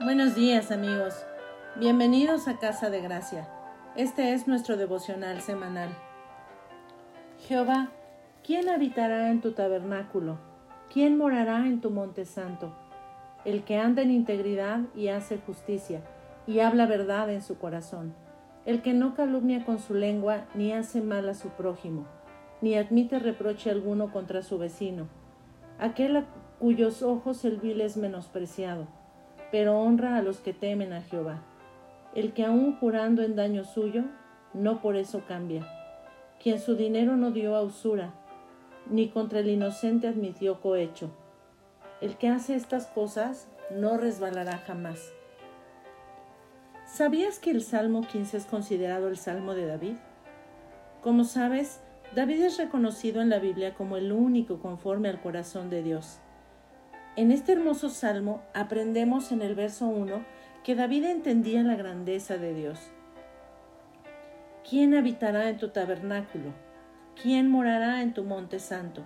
Buenos días amigos, bienvenidos a Casa de Gracia. Este es nuestro devocional semanal. Jehová, ¿quién habitará en tu tabernáculo? ¿Quién morará en tu monte santo? El que anda en integridad y hace justicia, y habla verdad en su corazón. El que no calumnia con su lengua, ni hace mal a su prójimo, ni admite reproche alguno contra su vecino. Aquel a cuyos ojos el vil es menospreciado pero honra a los que temen a Jehová. El que aun jurando en daño suyo, no por eso cambia. Quien su dinero no dio a usura, ni contra el inocente admitió cohecho. El que hace estas cosas no resbalará jamás. ¿Sabías que el Salmo 15 es considerado el Salmo de David? Como sabes, David es reconocido en la Biblia como el único conforme al corazón de Dios. En este hermoso salmo aprendemos en el verso 1 que David entendía la grandeza de Dios. ¿Quién habitará en tu tabernáculo? ¿Quién morará en tu monte santo?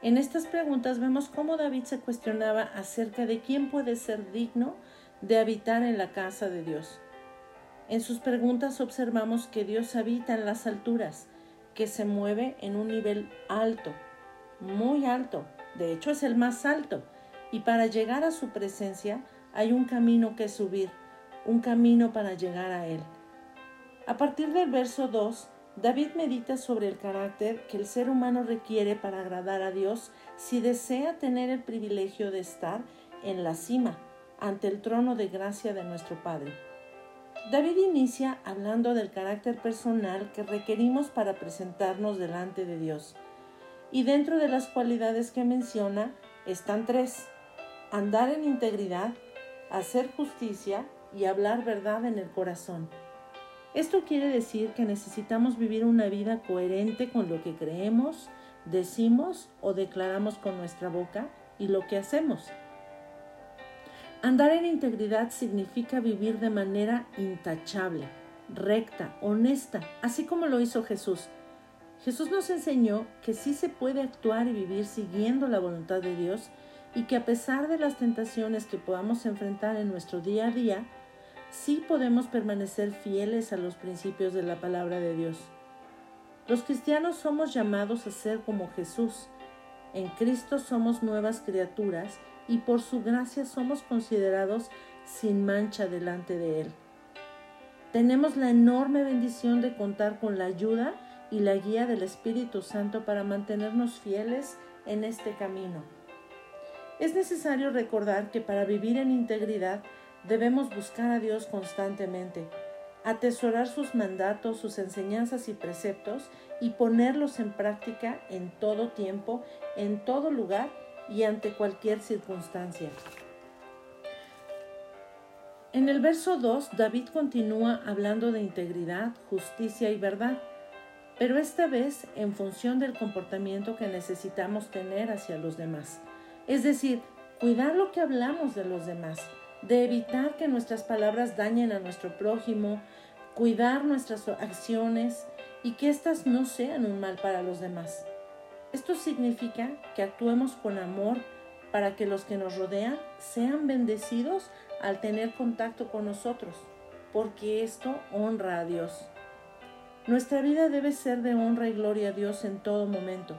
En estas preguntas vemos cómo David se cuestionaba acerca de quién puede ser digno de habitar en la casa de Dios. En sus preguntas observamos que Dios habita en las alturas, que se mueve en un nivel alto, muy alto, de hecho es el más alto, y para llegar a su presencia hay un camino que subir, un camino para llegar a Él. A partir del verso 2, David medita sobre el carácter que el ser humano requiere para agradar a Dios si desea tener el privilegio de estar en la cima, ante el trono de gracia de nuestro Padre. David inicia hablando del carácter personal que requerimos para presentarnos delante de Dios. Y dentro de las cualidades que menciona están tres andar en integridad, hacer justicia y hablar verdad en el corazón. Esto quiere decir que necesitamos vivir una vida coherente con lo que creemos, decimos o declaramos con nuestra boca y lo que hacemos. Andar en integridad significa vivir de manera intachable, recta, honesta, así como lo hizo Jesús. Jesús nos enseñó que sí se puede actuar y vivir siguiendo la voluntad de Dios y que a pesar de las tentaciones que podamos enfrentar en nuestro día a día, sí podemos permanecer fieles a los principios de la palabra de Dios. Los cristianos somos llamados a ser como Jesús. En Cristo somos nuevas criaturas y por su gracia somos considerados sin mancha delante de Él. Tenemos la enorme bendición de contar con la ayuda y la guía del Espíritu Santo para mantenernos fieles en este camino. Es necesario recordar que para vivir en integridad debemos buscar a Dios constantemente, atesorar sus mandatos, sus enseñanzas y preceptos y ponerlos en práctica en todo tiempo, en todo lugar y ante cualquier circunstancia. En el verso 2, David continúa hablando de integridad, justicia y verdad, pero esta vez en función del comportamiento que necesitamos tener hacia los demás. Es decir, cuidar lo que hablamos de los demás, de evitar que nuestras palabras dañen a nuestro prójimo, cuidar nuestras acciones y que éstas no sean un mal para los demás. Esto significa que actuemos con amor para que los que nos rodean sean bendecidos al tener contacto con nosotros, porque esto honra a Dios. Nuestra vida debe ser de honra y gloria a Dios en todo momento.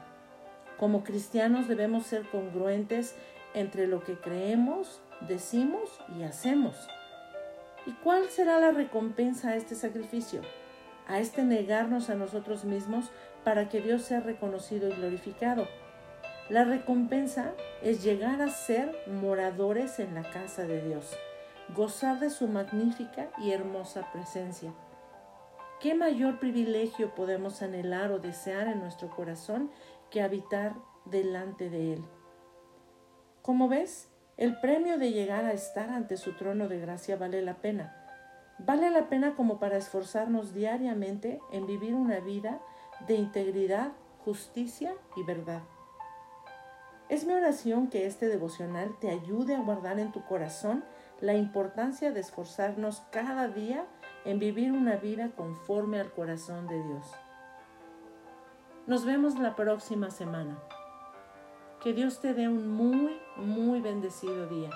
Como cristianos debemos ser congruentes entre lo que creemos, decimos y hacemos. ¿Y cuál será la recompensa a este sacrificio? A este negarnos a nosotros mismos para que Dios sea reconocido y glorificado. La recompensa es llegar a ser moradores en la casa de Dios, gozar de su magnífica y hermosa presencia. ¿Qué mayor privilegio podemos anhelar o desear en nuestro corazón que habitar delante de Él. Como ves, el premio de llegar a estar ante su trono de gracia vale la pena. Vale la pena como para esforzarnos diariamente en vivir una vida de integridad, justicia y verdad. Es mi oración que este devocional te ayude a guardar en tu corazón la importancia de esforzarnos cada día en vivir una vida conforme al corazón de Dios. Nos vemos la próxima semana. Que Dios te dé un muy, muy bendecido día.